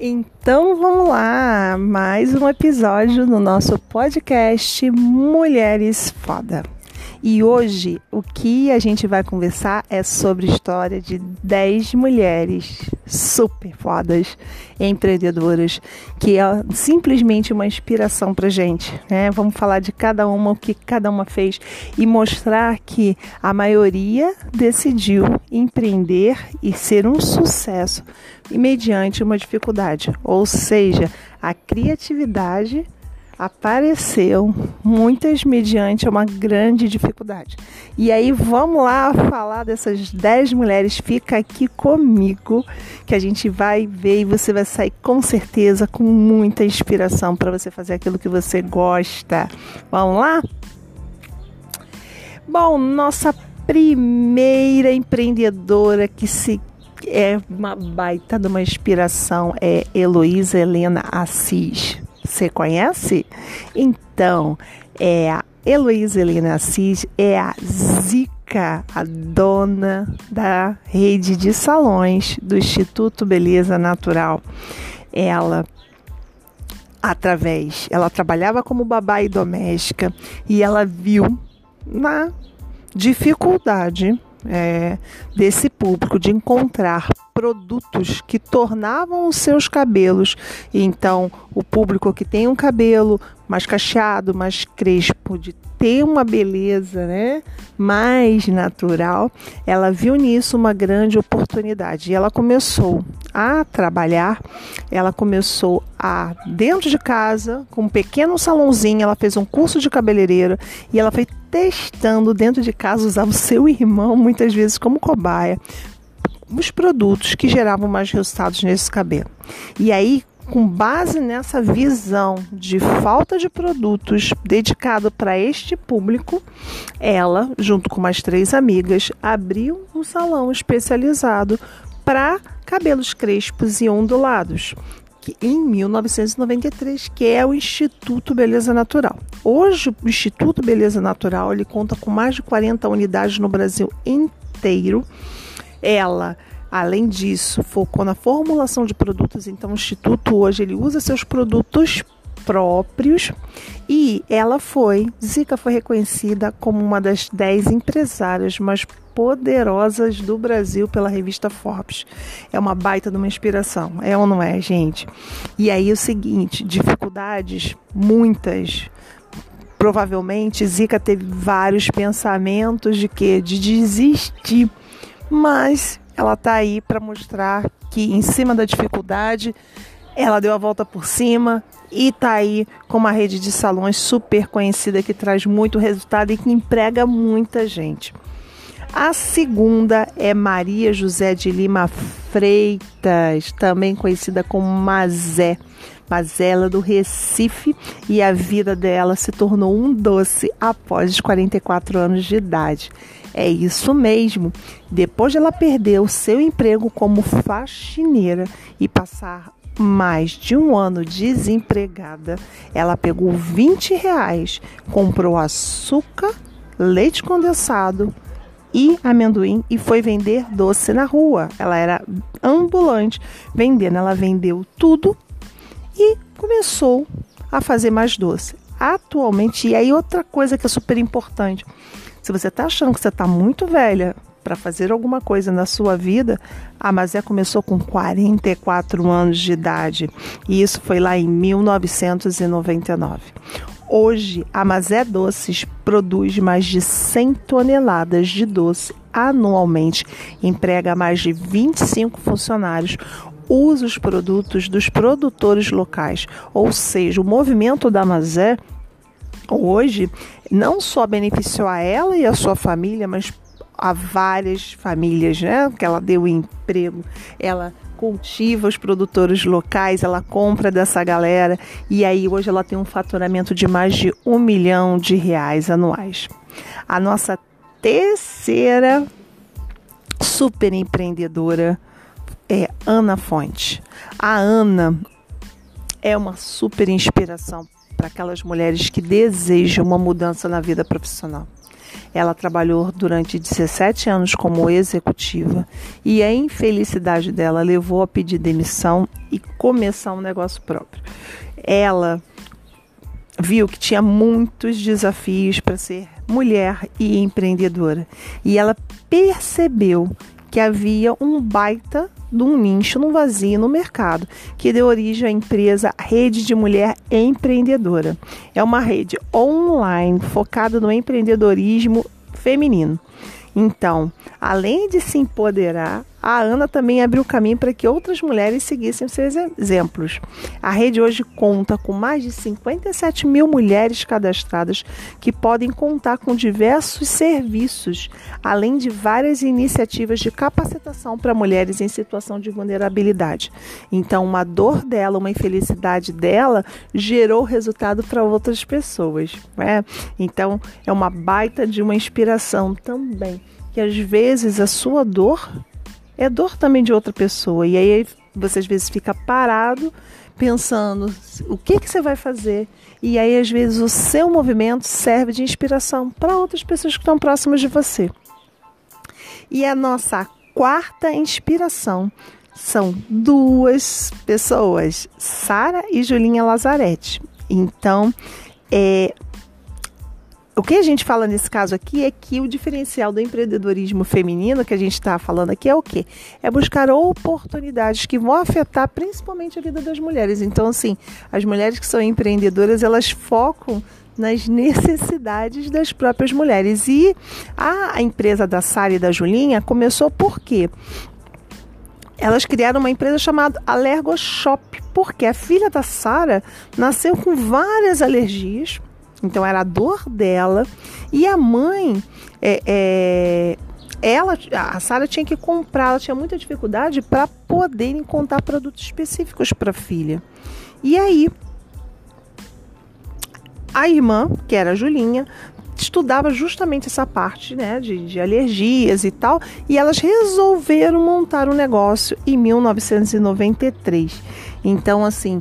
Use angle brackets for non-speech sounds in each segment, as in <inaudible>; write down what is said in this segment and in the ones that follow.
Então vamos lá, mais um episódio no nosso podcast Mulheres Foda. E hoje o que a gente vai conversar é sobre a história de 10 mulheres super fodas, empreendedoras, que é simplesmente uma inspiração pra gente, né? Vamos falar de cada uma, o que cada uma fez e mostrar que a maioria decidiu empreender e ser um sucesso mediante uma dificuldade, ou seja, a criatividade apareceu, muitas mediante uma grande dificuldade. E aí vamos lá falar dessas 10 mulheres, fica aqui comigo, que a gente vai ver e você vai sair com certeza com muita inspiração para você fazer aquilo que você gosta. Vamos lá? Bom, nossa primeira empreendedora que se é uma baita de uma inspiração é Heloísa Helena Assis. Você conhece? Então, é a Heloísa Helena Assis é a Zica, a dona da rede de salões do Instituto Beleza Natural. Ela através, ela trabalhava como babá e doméstica e ela viu na dificuldade é, desse público de encontrar produtos que tornavam os seus cabelos. Então, o público que tem um cabelo mais cacheado, mais crespo, de ter uma beleza, né, mais natural, ela viu nisso uma grande oportunidade e ela começou a trabalhar. Ela começou a dentro de casa, com um pequeno salãozinho, ela fez um curso de cabeleireira e ela foi testando dentro de casa usava o seu <laughs> irmão muitas vezes como cobaia os produtos que geravam mais resultados nesse cabelo. E aí, com base nessa visão de falta de produtos dedicado para este público, ela, junto com mais três amigas, abriu um salão especializado para cabelos crespos e ondulados. Em 1993, que é o Instituto Beleza Natural. Hoje, o Instituto Beleza Natural ele conta com mais de 40 unidades no Brasil inteiro ela, além disso, focou na formulação de produtos, então o instituto hoje ele usa seus produtos próprios e ela foi, Zica foi reconhecida como uma das 10 empresárias mais poderosas do Brasil pela revista Forbes. É uma baita de uma inspiração, é ou não é, gente? E aí o seguinte, dificuldades muitas. Provavelmente Zica teve vários pensamentos de que de desistir mas ela está aí para mostrar que em cima da dificuldade ela deu a volta por cima e está aí com uma rede de salões super conhecida que traz muito resultado e que emprega muita gente. A segunda é Maria José de Lima Freitas, também conhecida como Mazé. Mazela do Recife e a vida dela se tornou um doce após os 44 anos de idade. É isso mesmo. Depois de ela perder o seu emprego como faxineira e passar mais de um ano desempregada, ela pegou 20 reais, comprou açúcar, leite condensado e amendoim e foi vender doce na rua. Ela era ambulante vendendo. Ela vendeu tudo e começou a fazer mais doce. Atualmente, e aí outra coisa que é super importante, se você está achando que você está muito velha para fazer alguma coisa na sua vida, a Mazé começou com 44 anos de idade e isso foi lá em 1999. Hoje, a Mazé Doces produz mais de 100 toneladas de doce anualmente, emprega mais de 25 funcionários, usa os produtos dos produtores locais, ou seja, o movimento da Mazé hoje não só beneficiou a ela e a sua família, mas a várias famílias, né? Que ela deu emprego, ela cultiva os produtores locais, ela compra dessa galera e aí hoje ela tem um faturamento de mais de um milhão de reais anuais. A nossa terceira super empreendedora é Ana Fonte. A Ana é uma super inspiração para aquelas mulheres que desejam uma mudança na vida profissional. Ela trabalhou durante 17 anos como executiva e a infelicidade dela levou a pedir demissão e começar um negócio próprio. Ela viu que tinha muitos desafios para ser mulher e empreendedora e ela percebeu que havia um baita de um nicho, num vazio no mercado, que deu origem à empresa Rede de Mulher Empreendedora. É uma rede online focada no empreendedorismo feminino. Então, além de se empoderar, a Ana também abriu caminho para que outras mulheres seguissem seus exemplos. A rede hoje conta com mais de 57 mil mulheres cadastradas que podem contar com diversos serviços, além de várias iniciativas de capacitação para mulheres em situação de vulnerabilidade. Então, uma dor dela, uma infelicidade dela, gerou resultado para outras pessoas. Né? Então, é uma baita de uma inspiração também que às vezes a sua dor é dor também de outra pessoa. E aí você às vezes fica parado pensando o que, que você vai fazer. E aí às vezes o seu movimento serve de inspiração para outras pessoas que estão próximas de você. E a nossa quarta inspiração são duas pessoas, Sara e Julinha Lazarete. Então, é, o que a gente fala nesse caso aqui é que o diferencial do empreendedorismo feminino que a gente está falando aqui é o quê? É buscar oportunidades que vão afetar principalmente a vida das mulheres. Então, assim, as mulheres que são empreendedoras, elas focam nas necessidades das próprias mulheres. E a empresa da Sara e da Julinha começou por quê? Elas criaram uma empresa chamada Allergo Shop, porque a filha da Sara nasceu com várias alergias então era a dor dela. E a mãe, é, é, ela, a Sara tinha que comprar, ela tinha muita dificuldade para poder encontrar produtos específicos para a filha. E aí, a irmã, que era a Julinha, estudava justamente essa parte né, de, de, alergias e tal, e elas resolveram montar um negócio em 1993. Então, assim,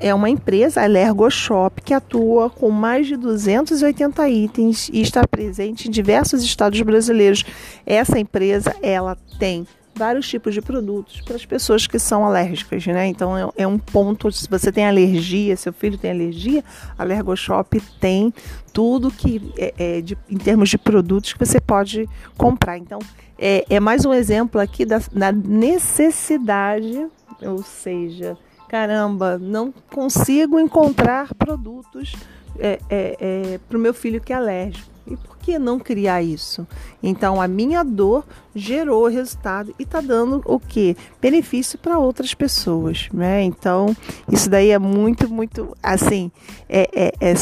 é uma empresa, a Lergo Shop, que atua com mais de 280 itens e está presente em diversos estados brasileiros. Essa empresa, ela tem vários tipos de produtos para as pessoas que são alérgicas, né? Então é, é, um ponto, se você tem alergia, seu filho tem alergia, a Alergoshop tem tudo que é, é de, em termos de produtos que você pode comprar. Então é, é mais um exemplo aqui da, da necessidade, ou seja, caramba, não consigo encontrar produtos é, é, é, para o meu filho que é alérgico. E por que não criar isso? Então a minha dor gerou resultado e está dando o que? Benefício para outras pessoas, né? Então isso daí é muito, muito assim, é, é, é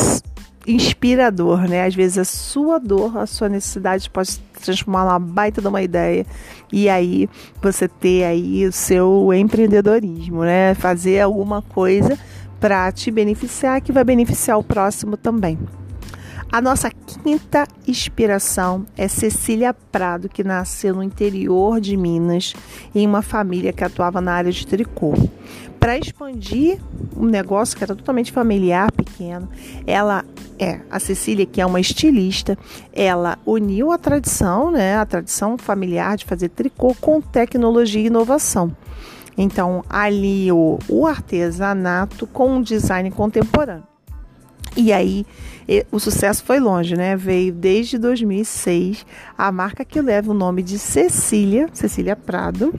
inspirador, né? Às vezes a sua dor, a sua necessidade pode se transformar numa baita de uma ideia e aí você ter aí o seu empreendedorismo, né? Fazer alguma coisa para te beneficiar que vai beneficiar o próximo também. A nossa quinta inspiração é Cecília Prado, que nasceu no interior de Minas, em uma família que atuava na área de tricô. Para expandir um negócio que era totalmente familiar, pequeno, ela é a Cecília, que é uma estilista, ela uniu a tradição, né, a tradição familiar de fazer tricô com tecnologia e inovação. Então, ali o, o artesanato com um design contemporâneo. E aí o sucesso foi longe, né? Veio desde 2006 a marca que leva o nome de Cecília, Cecília Prado,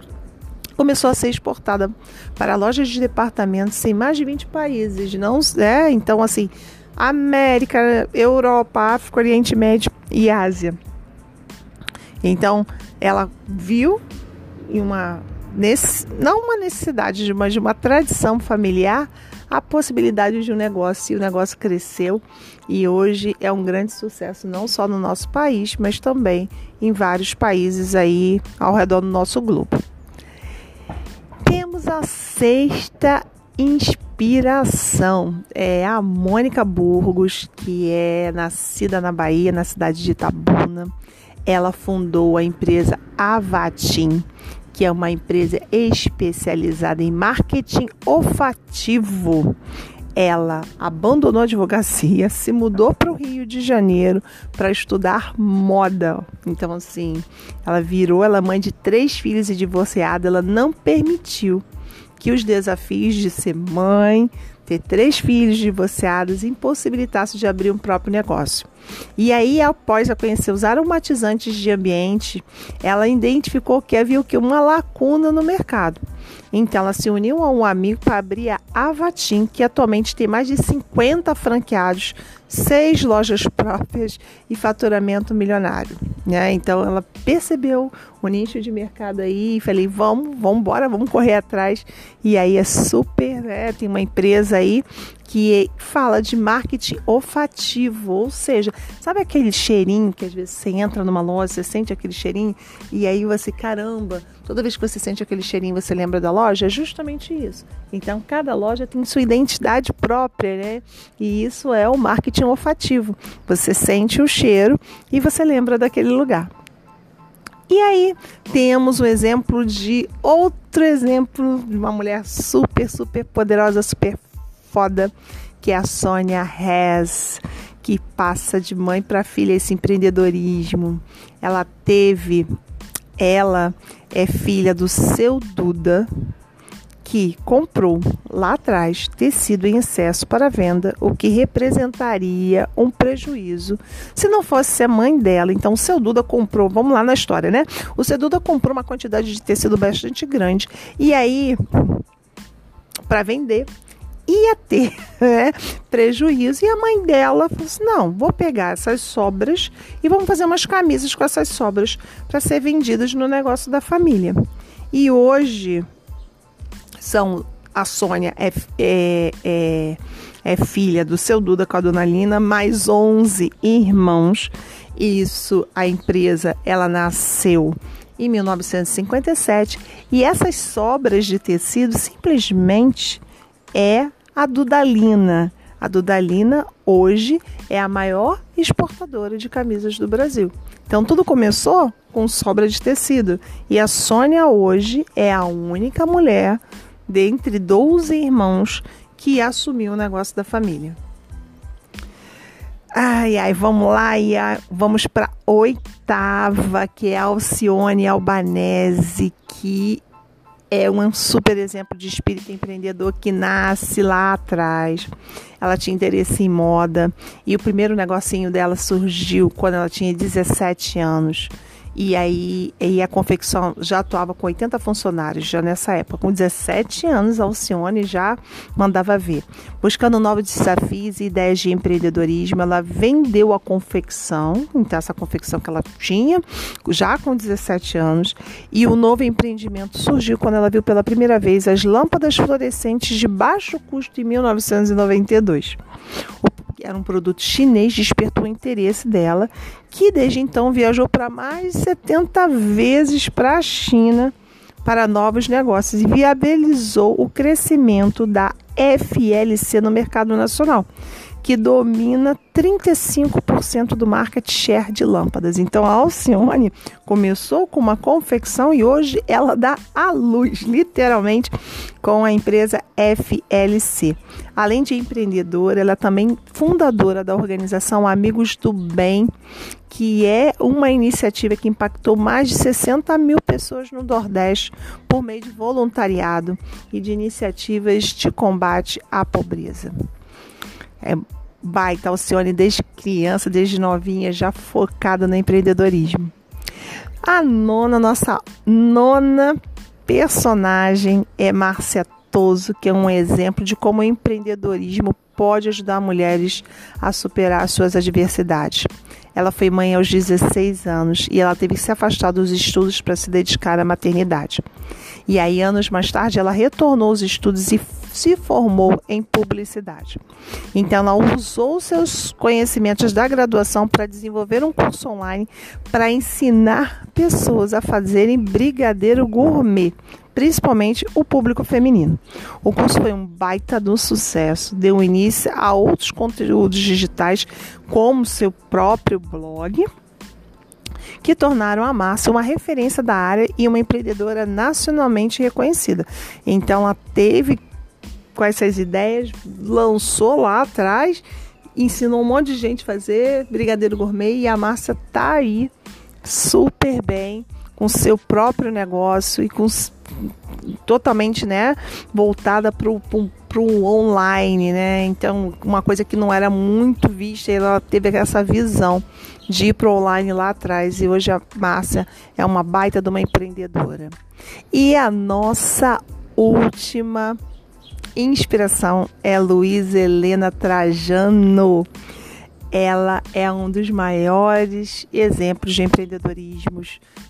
começou a ser exportada para lojas de departamentos em mais de 20 países, não é? Então assim, América, Europa, África, Oriente Médio e Ásia. Então, ela viu em uma não uma necessidade, mas de uma tradição familiar a possibilidade de um negócio e o negócio cresceu e hoje é um grande sucesso não só no nosso país, mas também em vários países aí ao redor do nosso globo. Temos a sexta inspiração, é a Mônica Burgos, que é nascida na Bahia, na cidade de Itabuna. Ela fundou a empresa Avatim, que é uma empresa especializada em marketing olfativo. ela abandonou a advocacia, se mudou para o Rio de Janeiro para estudar moda. Então, assim, ela virou, ela é mãe de três filhos e divorciada, ela não permitiu que os desafios de ser mãe, ter três filhos divorciados impossibilitasse de abrir um próprio negócio. E aí, após a conhecer os aromatizantes de ambiente, ela identificou que havia que uma lacuna no mercado. Então, ela se uniu a um amigo para abrir a Avatim, que atualmente tem mais de 50 franqueados, seis lojas <laughs> próprias e faturamento milionário. Né? Então, ela percebeu o nicho de mercado aí e falei, vamos, vamos embora, vamos correr atrás. E aí é super, né? tem uma empresa aí que fala de marketing olfativo, ou seja, sabe aquele cheirinho que às vezes você entra numa loja, você sente aquele cheirinho e aí você, caramba, toda vez que você sente aquele cheirinho você lembra da loja? É justamente isso. Então, cada loja tem sua identidade própria, né? E isso é o marketing olfativo. Você sente o cheiro e você lembra daquele lugar. E aí temos o exemplo de outro exemplo de uma mulher super, super poderosa, super foda, que é a Sônia Hess, que passa de mãe para filha esse empreendedorismo. Ela teve, ela é filha do seu Duda, que comprou lá atrás tecido em excesso para venda, o que representaria um prejuízo se não fosse a mãe dela. Então, o seu Duda comprou, vamos lá na história, né? O seu Duda comprou uma quantidade de tecido bastante grande e aí para vender ia ter <laughs> né, prejuízo. E a mãe dela falou assim: não, vou pegar essas sobras e vamos fazer umas camisas com essas sobras para ser vendidas no negócio da família. E hoje são a Sônia é, é, é, é filha do seu Duda com a dona Lina, mais 11 irmãos. Isso, a empresa, ela nasceu em 1957 e essas sobras de tecido simplesmente é a Dudalina. A Dudalina hoje é a maior exportadora de camisas do Brasil. Então tudo começou com sobra de tecido e a Sônia hoje é a única mulher dentre 12 irmãos que assumiu o negócio da família. Ai, ai, vamos lá e vamos para oitava, que é a Alcione Albanese, que é um super exemplo de espírito empreendedor que nasce lá atrás. Ela tinha interesse em moda e o primeiro negocinho dela surgiu quando ela tinha 17 anos. E aí e a confecção já atuava com 80 funcionários já nessa época. Com 17 anos, a Alcione já mandava ver. Buscando novos desafios e ideias de empreendedorismo, ela vendeu a confecção, então essa confecção que ela tinha já com 17 anos, e o novo empreendimento surgiu quando ela viu pela primeira vez as lâmpadas fluorescentes de baixo custo em 1992. O era um produto chinês, despertou o interesse dela, que desde então viajou para mais de 70 vezes para a China para novos negócios e viabilizou o crescimento da FLC no mercado nacional que domina 35% do market share de lâmpadas. Então a Alcione começou com uma confecção e hoje ela dá a luz, literalmente, com a empresa FLC. Além de empreendedora, ela é também fundadora da organização Amigos do Bem, que é uma iniciativa que impactou mais de 60 mil pessoas no Nordeste por meio de voluntariado e de iniciativas de combate à pobreza. É baita Alcione desde criança, desde novinha, já focada no empreendedorismo. A nona, nossa nona personagem é Márcia Toso, que é um exemplo de como o empreendedorismo pode ajudar mulheres a superar suas adversidades. Ela foi mãe aos 16 anos e ela teve que se afastar dos estudos para se dedicar à maternidade. E aí, anos mais tarde, ela retornou aos estudos e se formou em publicidade. Então, ela usou seus conhecimentos da graduação para desenvolver um curso online para ensinar pessoas a fazerem brigadeiro gourmet principalmente o público feminino. O curso foi um baita do sucesso, deu início a outros conteúdos digitais, como seu próprio blog, que tornaram a Márcia uma referência da área e uma empreendedora nacionalmente reconhecida. Então, ela teve com essas ideias, lançou lá atrás, ensinou um monte de gente a fazer brigadeiro gourmet e a Márcia tá aí super bem com seu próprio negócio e com totalmente, né, voltada para o online, né? Então, uma coisa que não era muito vista, ela teve essa visão de ir para o online lá atrás. E hoje a Márcia é uma baita de uma empreendedora. E a nossa última inspiração é Luísa Helena Trajano. Ela é um dos maiores exemplos de empreendedorismo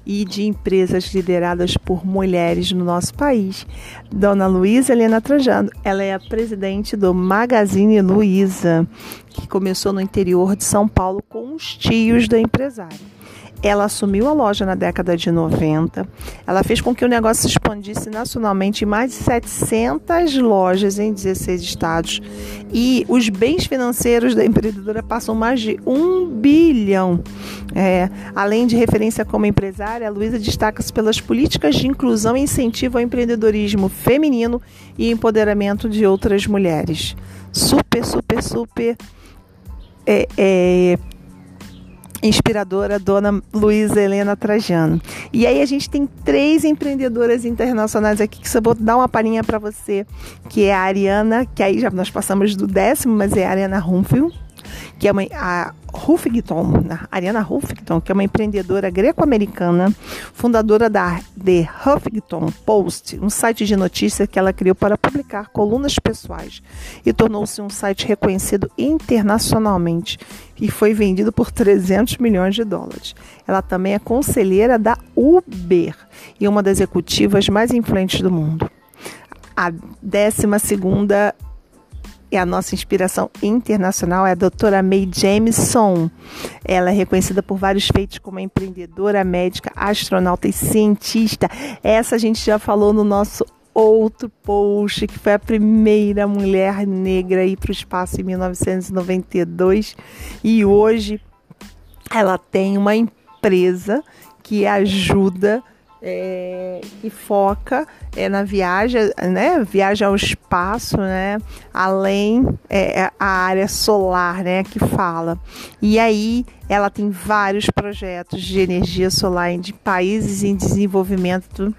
e de empresas lideradas por mulheres no nosso país. Dona Luísa Helena Trajano, ela é a presidente do Magazine Luiza, que começou no interior de São Paulo com os tios da empresária. Ela assumiu a loja na década de 90. Ela fez com que o negócio se expandisse nacionalmente em mais de 700 lojas em 16 estados. E os bens financeiros da empreendedora passam mais de um bilhão. É, além de referência como empresária, a Luísa destaca-se pelas políticas de inclusão e incentivo ao empreendedorismo feminino e empoderamento de outras mulheres. Super, super, super. É, é, inspiradora, dona Luísa Helena Trajano. E aí a gente tem três empreendedoras internacionais aqui que eu vou dar uma palhinha para você, que é a Ariana, que aí já nós passamos do décimo, mas é a Ariana Rumfield que é uma, a Huffington, Ariana Huffington, que é uma empreendedora greco-americana, fundadora da The Huffington Post, um site de notícias que ela criou para publicar colunas pessoais e tornou-se um site reconhecido internacionalmente e foi vendido por 300 milhões de dólares. Ela também é conselheira da Uber e uma das executivas mais influentes do mundo. A 12 segunda e a nossa inspiração internacional é a doutora May Jameson. Ela é reconhecida por vários feitos como empreendedora, médica, astronauta e cientista. Essa a gente já falou no nosso outro post, que foi a primeira mulher negra a ir para o espaço em 1992. E hoje ela tem uma empresa que ajuda é, que foca é, na viagem, né, viagem ao espaço, né, além é, é, a área solar, né, que fala. E aí ela tem vários projetos de energia solar de países em desenvolvimento,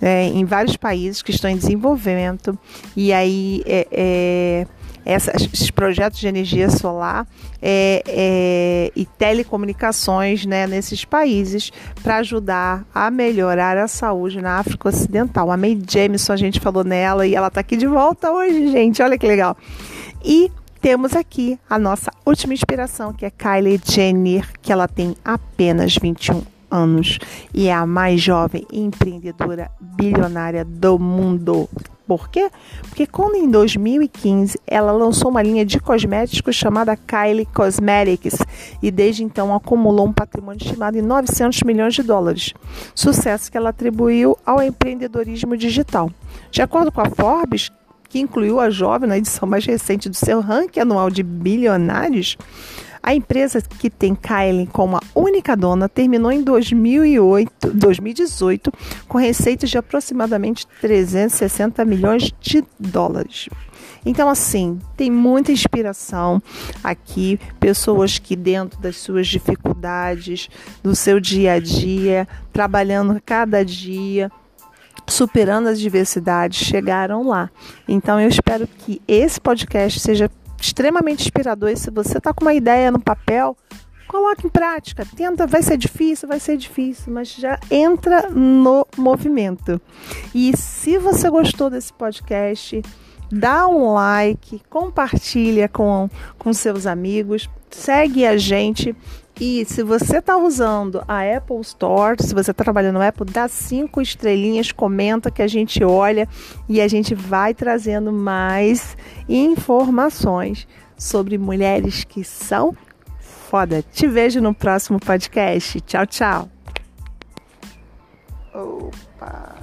é, em vários países que estão em desenvolvimento. E aí é, é esses projetos de energia solar é, é, e telecomunicações né, nesses países para ajudar a melhorar a saúde na África Ocidental. A May Jameson, a gente falou nela e ela está aqui de volta hoje, gente. Olha que legal. E temos aqui a nossa última inspiração, que é Kylie Jenner, que ela tem apenas 21 anos e é a mais jovem empreendedora bilionária do mundo. Por quê? Porque quando em 2015 ela lançou uma linha de cosméticos chamada Kylie Cosmetics e desde então acumulou um patrimônio estimado em 900 milhões de dólares. Sucesso que ela atribuiu ao empreendedorismo digital. De acordo com a Forbes, que incluiu a jovem na edição mais recente do seu ranking anual de bilionários, a empresa que tem Kylie como a única dona terminou em 2008, 2018 com receitas de aproximadamente 360 milhões de dólares. Então, assim, tem muita inspiração aqui, pessoas que, dentro das suas dificuldades, do seu dia a dia, trabalhando cada dia, superando as diversidades, chegaram lá. Então, eu espero que esse podcast seja extremamente inspirador. E se você está com uma ideia no papel, coloque em prática. Tenta, vai ser difícil, vai ser difícil, mas já entra no movimento. E se você gostou desse podcast, dá um like, compartilha com, com seus amigos, segue a gente. E se você está usando a Apple Store, se você está trabalhando no Apple, dá cinco estrelinhas, comenta que a gente olha e a gente vai trazendo mais informações sobre mulheres que são foda. Te vejo no próximo podcast. Tchau, tchau. Opa.